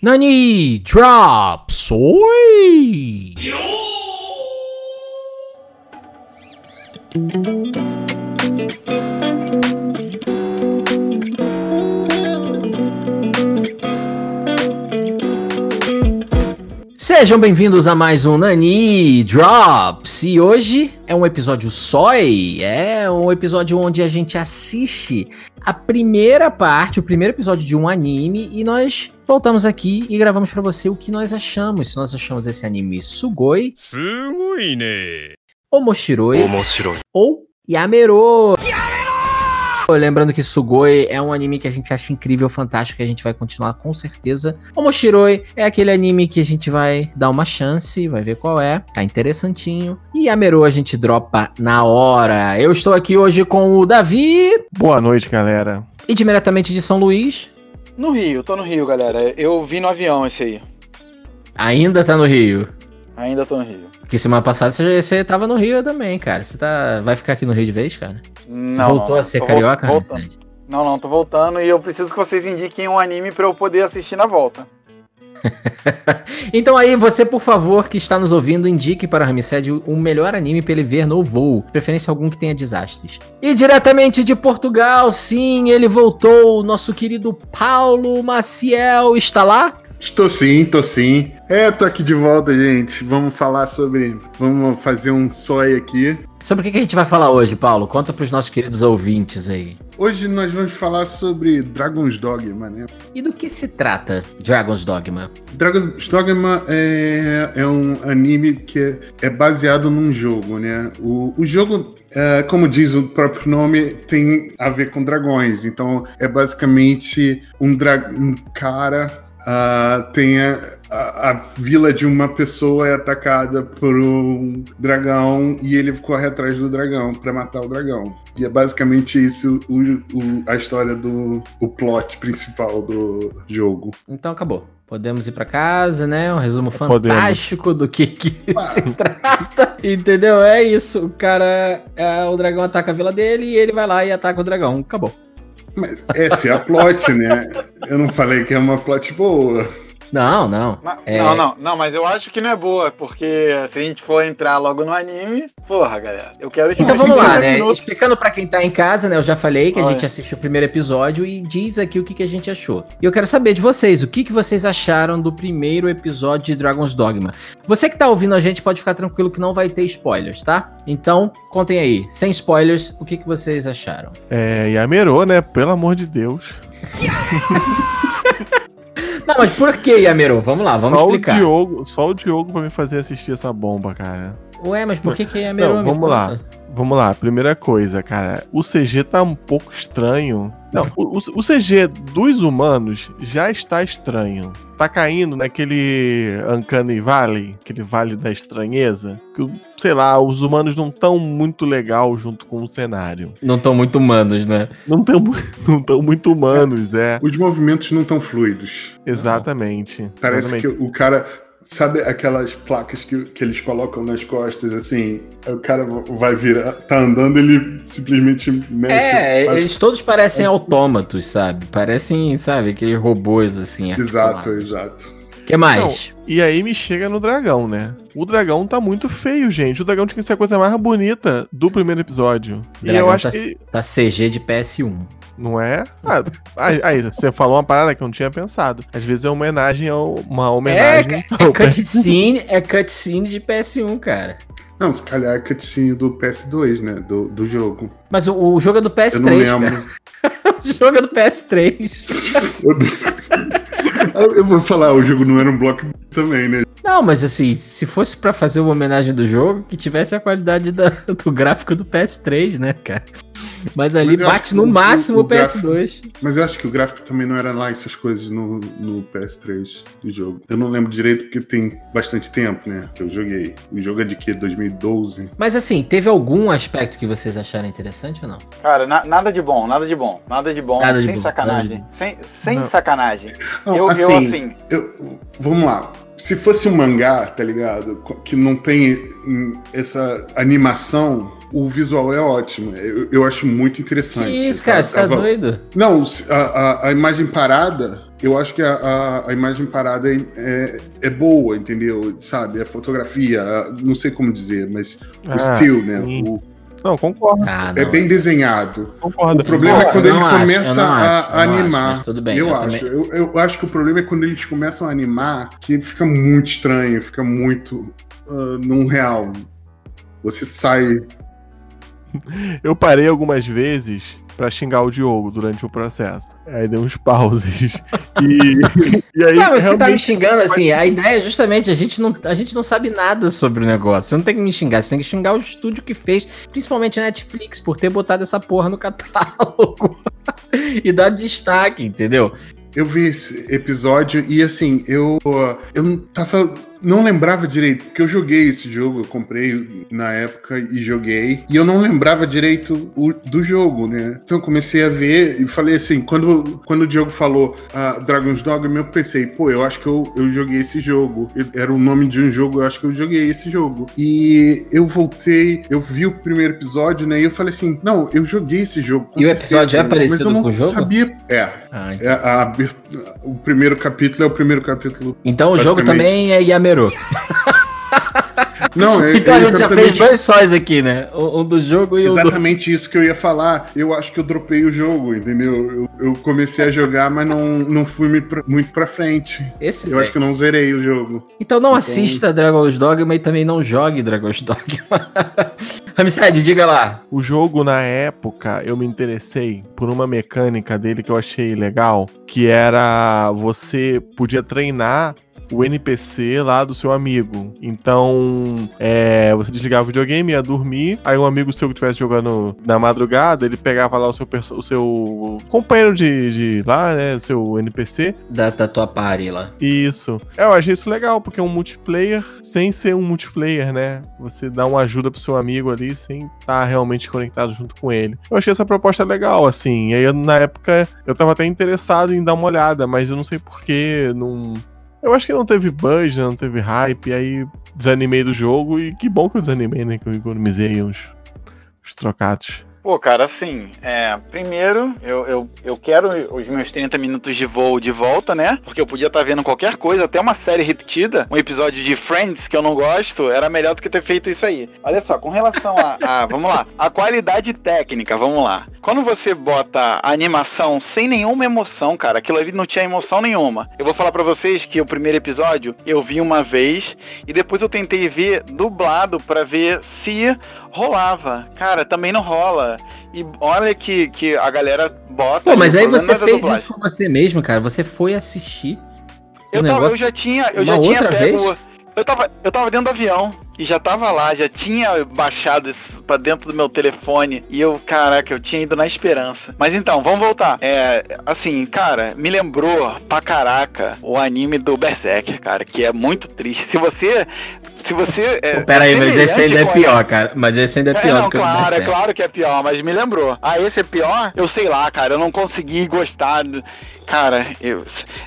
Nani Drop Soy! Sejam bem-vindos a mais um Nani Drops. E hoje é um episódio sói, é um episódio onde a gente assiste a primeira parte, o primeiro episódio de um anime e nós voltamos aqui e gravamos para você o que nós achamos. Se nós achamos esse anime sugoi, sugoi ne, omoshiroi, omoshiroi. ou yamero. Lembrando que Sugoi é um anime que a gente acha incrível, fantástico, que a gente vai continuar com certeza. Omoshiroi é aquele anime que a gente vai dar uma chance, vai ver qual é, tá interessantinho. E Ameru a gente dropa na hora. Eu estou aqui hoje com o Davi. Boa noite, galera. E diretamente de São Luís. No Rio, tô no Rio, galera. Eu vi no avião esse aí. Ainda tá no Rio? Ainda tô no Rio. Porque semana passada você, você tava no Rio também, cara. Você tá, vai ficar aqui no Rio de vez, cara? Não, você voltou não, a ser carioca. Não, não, tô voltando e eu preciso que vocês indiquem um anime para eu poder assistir na volta. então aí, você, por favor, que está nos ouvindo, indique para Ramsed o melhor anime para ele ver no voo. Preferência algum que tenha desastres. E diretamente de Portugal, sim, ele voltou. Nosso querido Paulo Maciel está lá? Estou sim, estou sim. É, tô aqui de volta, gente. Vamos falar sobre. Vamos fazer um sói aqui. Sobre o que a gente vai falar hoje, Paulo? Conta para os nossos queridos ouvintes aí. Hoje nós vamos falar sobre Dragon's Dogma, né? E do que se trata Dragon's Dogma? Dragon's Dogma é, é um anime que é baseado num jogo, né? O, o jogo é, como diz o próprio nome, tem a ver com dragões. Então, é basicamente um, um cara uh, tem a, a, a, vila de uma pessoa é atacada por um dragão e ele corre atrás do dragão para matar o dragão. E é basicamente isso o, o, a história do o plot principal do jogo. Então acabou. Podemos ir para casa, né? Um resumo fantástico Podemos. do que, que se trata. Entendeu? É isso. O cara. É, o dragão ataca a vila dele e ele vai lá e ataca o dragão. Acabou. Mas essa é a plot, né? Eu não falei que é uma plot boa. Não, não. Não, é... não, não, não, mas eu acho que não é boa, porque se a gente for entrar logo no anime, porra, galera, eu quero Então vamos lá, né? Minutos. Explicando para quem tá em casa, né? Eu já falei que Olha. a gente assistiu o primeiro episódio e diz aqui o que, que a gente achou. E eu quero saber de vocês, o que, que vocês acharam do primeiro episódio de Dragon's Dogma. Você que tá ouvindo a gente pode ficar tranquilo que não vai ter spoilers, tá? Então, contem aí, sem spoilers, o que, que vocês acharam. É, Yamero, né? Pelo amor de Deus. Não, mas por que, Yamero? Vamos lá, vamos só explicar. O Diogo, só o Diogo pra me fazer assistir essa bomba, cara. Ué, mas por que, que Yamero? Não, vamos lá. Vamos lá, primeira coisa, cara. O CG tá um pouco estranho. Não, o, o, CG dos humanos já está estranho. Tá caindo naquele Uncanny Valley, aquele vale da estranheza. Que, sei lá, os humanos não estão muito legal junto com o cenário. Não estão muito humanos, né? Não estão não tão muito humanos, é. é. Os movimentos não estão fluidos. Exatamente. Parece Exatamente. que o cara Sabe aquelas placas que, que eles colocam nas costas, assim? O cara vai virar, tá andando, ele simplesmente mexe. É, faz... eles todos parecem autômatos, sabe? Parecem, sabe, aqueles robôs, assim. Exato, exato. O que mais? Não, e aí me chega no dragão, né? O dragão tá muito feio, gente. O dragão tinha que ser a coisa mais bonita do primeiro episódio. O e eu acho tá, que. Tá CG de PS1. Não é? Ah, aí, você falou uma parada que eu não tinha pensado. Às vezes é uma homenagem ao, uma homenagem. É, é cutscene, é cutscene de PS1, cara. Não, se calhar é cutscene do PS2, né? Do, do jogo. Mas o, o jogo é do PS3, eu não lembro. cara. o jogo é do PS3. eu vou falar, o jogo não era um bloco também, né? Não, mas assim, se fosse para fazer uma homenagem do jogo, que tivesse a qualidade da, do gráfico do PS3, né, cara? Mas ali mas bate no máximo o, o PS2. Gráfico, mas eu acho que o gráfico também não era lá essas coisas no, no PS3 do jogo. Eu não lembro direito porque tem bastante tempo, né? Que eu joguei. O jogo é de que? 2012? Mas assim, teve algum aspecto que vocês acharam interessante ou não? Cara, na, nada de bom, nada de bom. Nada de bom, nada sem de sacanagem. Bom. Sem, sem sacanagem. Não, eu, assim, eu, assim... Eu, vamos lá se fosse um mangá, tá ligado? Que não tem essa animação, o visual é ótimo. Eu, eu acho muito interessante. Que isso, cara, você tá doido? Não, a, a, a, imagem parada eu acho que a, a, a imagem parada é, é, é, boa, entendeu? Sabe? A fotografia, a, não sei como dizer, mas ah, o estilo, né? O, não, concordo. Ah, não. É bem desenhado. Concordo. O problema é quando ele acho, começa a acho, animar. Acho, tudo bem. Eu, eu acho. Eu, eu, acho que o problema é quando eles começam a animar, que fica muito estranho, fica muito uh, num real. Você sai. Eu parei algumas vezes para xingar o Diogo durante o processo. Aí deu uns pauses. e, e aí. Não, você tá me xingando assim. A ideia é justamente a gente, não, a gente não sabe nada sobre o negócio. Você não tem que me xingar, você tem que xingar o estúdio que fez, principalmente a Netflix, por ter botado essa porra no catálogo. e dar destaque, entendeu? Eu vi esse episódio e assim, eu, eu não tava não lembrava direito, porque eu joguei esse jogo, eu comprei na época e joguei, e eu não lembrava direito o, do jogo, né? Então eu comecei a ver e falei assim, quando, quando o Diogo falou uh, Dragon's Dogma, eu pensei, pô, eu acho que eu, eu joguei esse jogo. Era o nome de um jogo, eu acho que eu joguei esse jogo. E eu voltei, eu vi o primeiro episódio, né? E eu falei assim, não, eu joguei esse jogo. e certeza, o episódio é parecido mas eu não com o jogo? sabia. É. Ah, é a, a, o primeiro capítulo é o primeiro capítulo. Então o jogo também é Não, é, então a gente já fez dois sóis aqui, né? Um, do jogo e o Exatamente do... isso que eu ia falar. Eu acho que eu dropei o jogo, entendeu? Eu, eu comecei a jogar, mas não, não fui muito pra frente. Esse eu acho que eu não zerei o jogo. Então não então... assista Dragon's Dogma e também não jogue Dragon's Dogma. Ramsed, diga lá. O jogo, na época, eu me interessei por uma mecânica dele que eu achei legal, que era você podia treinar o NPC lá do seu amigo. Então, é, você desligava o videogame, ia dormir, aí um amigo seu que estivesse jogando na madrugada, ele pegava lá o seu, o seu companheiro de, de lá, né, o seu NPC. Da, da tua party lá. Isso. É, eu achei isso legal, porque é um multiplayer sem ser um multiplayer, né? Você dá uma ajuda pro seu amigo ali sem estar tá realmente conectado junto com ele. Eu achei essa proposta legal, assim. E aí, na época, eu tava até interessado em dar uma olhada, mas eu não sei porquê, não eu acho que não teve budget, não teve hype, aí desanimei do jogo e que bom que eu desanimei, né? Que eu economizei uns, uns trocados. Pô, cara, assim, é, primeiro, eu, eu, eu quero os meus 30 minutos de voo de volta, né? Porque eu podia estar tá vendo qualquer coisa, até uma série repetida, um episódio de Friends que eu não gosto, era melhor do que ter feito isso aí. Olha só, com relação a, a vamos lá, a qualidade técnica, vamos lá. Quando você bota a animação sem nenhuma emoção, cara, aquilo ali não tinha emoção nenhuma. Eu vou falar para vocês que o primeiro episódio eu vi uma vez e depois eu tentei ver dublado para ver se rolava. Cara, também não rola. E olha que, que a galera bota. Pô, mas aí você fez isso com você mesmo, cara. Você foi assistir. Eu, tava, eu já tinha, eu já tinha pego. Vez? Eu tava, eu tava dentro do avião e já tava lá, já tinha baixado isso pra dentro do meu telefone e eu, caraca, eu tinha ido na esperança. Mas então, vamos voltar. É, assim, cara, me lembrou pra caraca o anime do Berserker, cara, que é muito triste. Se você se você. É, Pera aí, mas esse ainda é pior, cara. Mas esse ainda é, é pior é, não, claro, é claro que é pior, mas me lembrou. Ah, esse é pior? Eu sei lá, cara. Eu não consegui gostar. Cara, eu.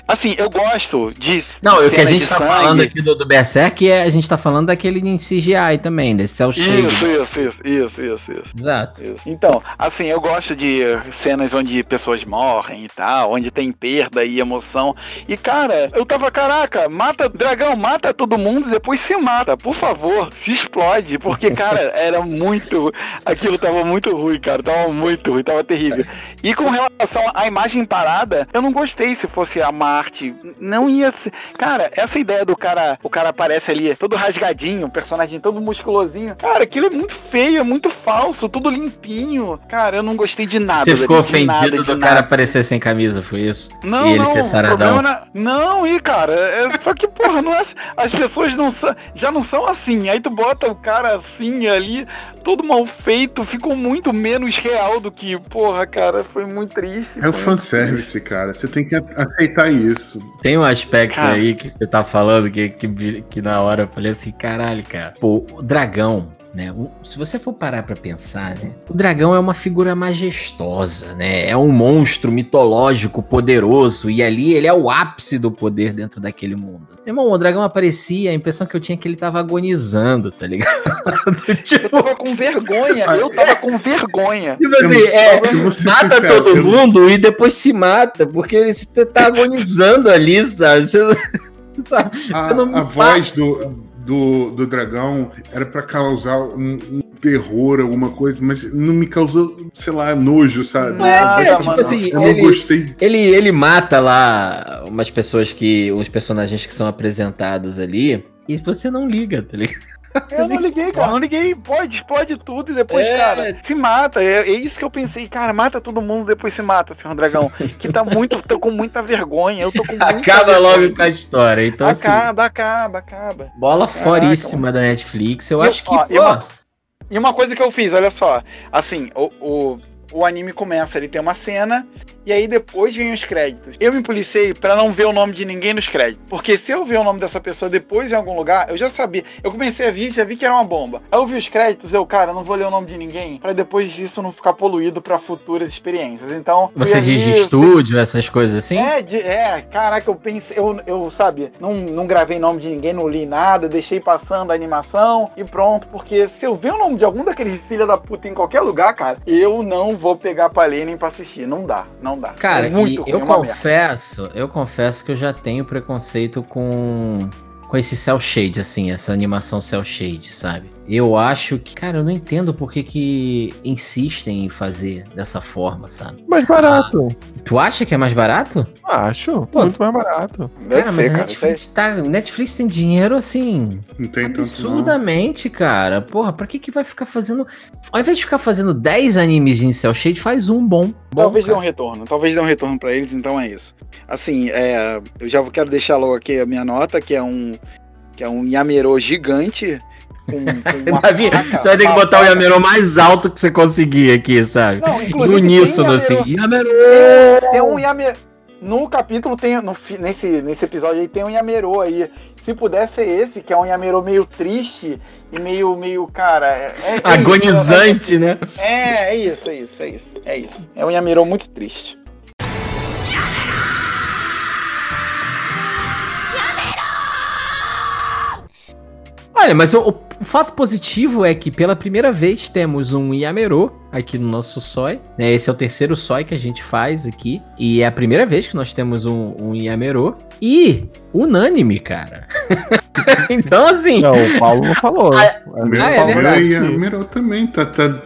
Assim, eu gosto de. Não, o que a gente tá sangue. falando aqui do, do Berserk é a gente tá falando daquele em CGI também, desse cel shade. Isso, isso, isso, isso, isso, isso. Exato. Isso. Então, assim, eu gosto de cenas onde pessoas morrem e tal, onde tem perda e emoção. E, cara, eu tava, caraca, mata dragão, mata todo mundo, depois se mata, por favor, se explode, porque, cara, era muito. Aquilo tava muito ruim, cara, tava muito ruim, tava terrível. E com relação à imagem parada, eu não gostei se fosse a Marte. Não ia ser. Cara, essa ideia do cara. O cara aparece ali todo rasgadinho, o personagem todo musculosinho. Cara, aquilo é muito feio, é muito falso, tudo limpinho. Cara, eu não gostei de nada. Você ficou ofendido nada, do cara aparecer sem camisa, foi isso? Não, e ele não, ser saradão. Não, não, e cara, é, só que, porra, não é, as pessoas não são, já não são assim. Aí tu bota o cara assim ali, todo mal feito, ficou muito menos real do que, porra, cara, foi muito triste. É o fanservice, cara. Você tem que aceitar isso. Tem um aspecto cara. aí que você tá falando que, que, que na hora eu falei assim, caralho, cara. Pô, o dragão né? Um- se você for parar pra pensar, né? O dragão é uma figura majestosa, né? É um monstro mitológico poderoso e ali ele é o ápice do poder dentro daquele mundo. Meu irmão, o dragão aparecia, a impressão que eu tinha é que ele tava agonizando, tá ligado? Eu tipo, tava com vergonha, eu tava com vergonha. tipo assim, é, Eu mata sincero, todo eu- mundo e depois se mata, porque ele se- tá agonizando ali, sabe? Você, não- sabe? A, Você não a voz do, do, do dragão era pra causar um, um terror, alguma coisa, mas não me causou, sei lá, nojo, sabe? Não é, cara, tipo mano. assim, eu não ele, gostei. ele, ele mata lá umas pessoas que. uns personagens que são apresentados ali. E você não liga, tá ligado? Eu não liguei, cara, não liguei. Pode, explode tudo e depois, É. cara, se mata. É, é isso que eu pensei, cara, mata todo mundo, depois se mata, senhor dragão. Que tá muito, tô com muita vergonha. Eu tô com muita Acaba vergonha. logo com a história. Então, assim, Acaba, acaba, acaba. bola Caraca, foríssima da Netflix. Eu E acho eu- que, ó, pô, e uma- E uma coisa que eu fiz, olha só. Assim, o, o, o anime começa, ele tem uma cena, e aí depois vem os créditos. Eu me policiei pra não ver o nome de ninguém nos créditos. Porque se eu ver o nome dessa pessoa depois em algum lugar, eu já sabia. Eu comecei a ver, já vi que era uma bomba. Aí eu vi os créditos, eu, cara, não vou ler o nome de ninguém, pra depois disso não ficar poluído pra futuras experiências. Então. você diz de estúdio, essas coisas assim? é, de- é, caraca, eu pensei, eu, eu sabe, não, não gravei nome de ninguém, não li nada, deixei passando a animação e pronto, porque se eu ver o nome de algum daqueles filha da puta em qualquer lugar, cara, eu não vou pegar pra ler nem pra assistir, não dá, não dá. Cara, É muito eu é confesso, eu confesso que eu já tenho preconceito com com esse cel shade assim, essa animação cel shade, sabe? Eu acho que, cara, eu não entendo por que que insistem em fazer dessa forma, sabe? Mais barato. Tu acha que é mais barato? Acho. Pô. muito mais barato. Deve cara, mas ser, a cara, Netflix tá, Netflix tem dinheiro assim, Não tem tanto não. absurdamente, cara. Porra, pra que que vai ficar fazendo, ao invés de ficar fazendo 10 animes em cel shade, faz um bom. bom Talvez dê cara. um retorno, talvez dê um retorno pra eles, então é isso. Assim, é, eu já quero deixar logo aqui a minha nota, que é um que é um Yamero gigante com, Davi, faca, você vai ter que botar o faca- Yamero mais alto que você conseguir aqui, sabe? Não, No uníssono, Yamero- assim. Yamero! Tem um Yamero. No capítulo tem. No, nesse, nesse episódio aí tem um Yamero aí. Se pudesse ser esse, que é um Yamero meio triste e meio, meio, cara. É, é- é Agonizante, né? isso, é, é isso, é isso, é isso. É isso. É um Yamero muito triste. Olha, mas o, o fato positivo é que pela primeira vez temos um Yamero aqui no nosso Soi. Né? Esse é o terceiro Soi que a gente faz aqui. E é a primeira vez que nós temos um, um Yamero. E unânime, cara. então, assim. Não, o Paulo não falou. Ah, Meu, Ah, é meu verdade. e a Mero também tá, tá-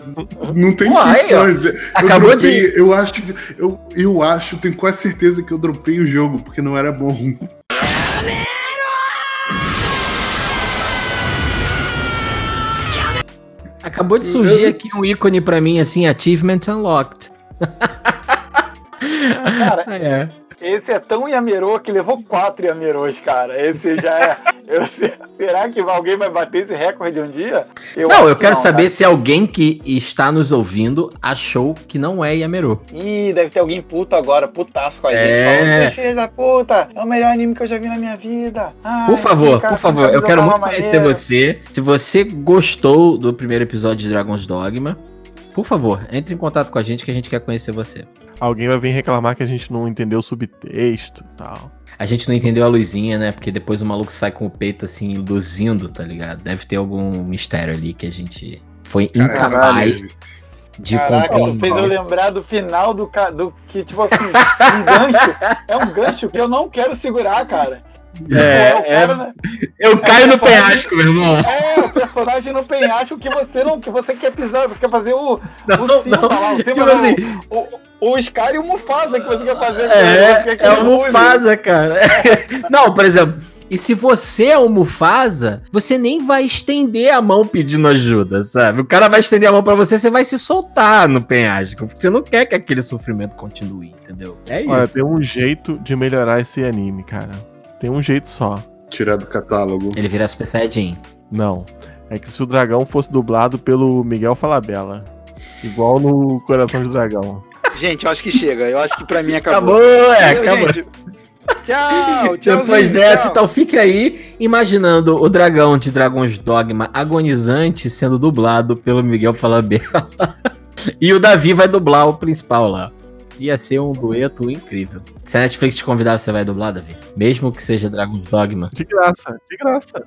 Não tem Pô, aí, ó. questões. Eu Acabou dropei- Eu acho, que- eu, eu acho, tenho quase certeza que eu dropei o jogo porque não era bom. Acabou de surgir aqui um ícone pra mim, assim, Achievement Unlocked. Cara, é. Esse é tão Yamero que levou quatro Yameros, cara. Esse já é. eu- será que alguém vai bater esse recorde um dia? não, acho eu que quero saber cara. se alguém que está nos ouvindo achou que não é Yamero. Ih, deve ter alguém puto agora, putaço com a É. gente. Da puta, é o melhor anime que eu já vi na minha vida. Ai, Por favor, cara, por favor, eu quero muito conhecer maneira. você. Se você gostou do primeiro episódio de Dragon's Dogma, por favor, entre em contato com a gente que a gente quer conhecer você. Alguém vai vir reclamar que a gente não entendeu o subtexto e tal. A gente não entendeu a luzinha, né? Porque depois o maluco sai com o peito assim, luzindo, tá ligado? Deve ter algum mistério ali que a gente foi incapaz de Caraca, tu fez eu lembrar do final do, do que, tipo assim, um gancho. É um gancho que eu não quero segurar, cara. É, o cara, né? Eu caio no penhasco, meu irmão. É, o personagem no penhasco que você não, que você quer pisar, você quer fazer o, Não, o Simba não. lá, o Simba Tipo não, assim, o, o Scar e o Mufasa que você quer fazer. É, quer é o. Mufasa, cara. Não, por exemplo, e se você é o Mufasa, você nem vai estender a mão pedindo ajuda, sabe? O cara vai estender a mão pra você, você vai se soltar no penhasco. porque Você não quer que aquele sofrimento continue, entendeu? É isso. Olha, tem um jeito de melhorar esse anime, cara. Tem um jeito só. Tirar do catálogo. Ele vira Super Saiyajin. Não. É que se o dragão fosse dublado pelo Miguel Falabella. Igual no Coração de Dragão. Gente, eu acho que chega. Eu acho que pra mim acabou. Acabou, é, Eu, acabou. gente, Tchau, tchau. Depois dessa, tchau. então fica aí imaginando o dragão de Dragões Dogma agonizante sendo dublado pelo Miguel Falabella. e o Davi vai dublar o principal lá. Ia ser um dueto incrível. Se a Netflix te convidar, você vai dublar, Davi? Mesmo que seja Dragon's Dogma. De graça, de graça.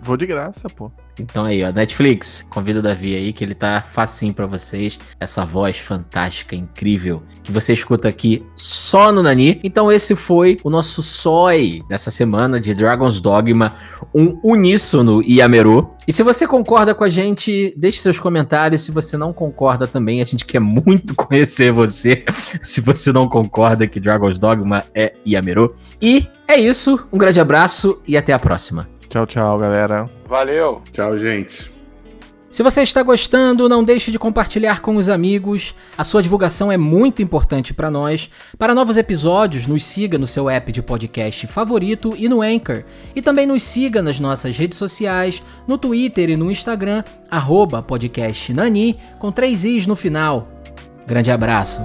Vou de graça, pô. Então aí, ó, Netflix, convida o Davi aí, que ele tá facinho para vocês. Essa voz fantástica, incrível, que você escuta aqui só no Nani. Então esse foi o nosso SOI dessa semana de Dragon's Dogma, um uníssono Yameru. E se você concorda com a gente, deixe seus comentários. Se você não concorda também, a gente quer muito conhecer você. se você não concorda que Dragon's Dogma é Yameru. E é isso, um grande abraço e até a próxima. Tchau, tchau, galera. Valeu. Tchau, gente. Se você está gostando, não deixe de compartilhar com os amigos. A sua divulgação é muito importante para nós. Para novos episódios, nos siga no seu app de podcast favorito e no Anchor. E também nos siga nas nossas redes sociais, no Twitter e no Instagram, arroba podcastnani, com três i's no final. Grande abraço.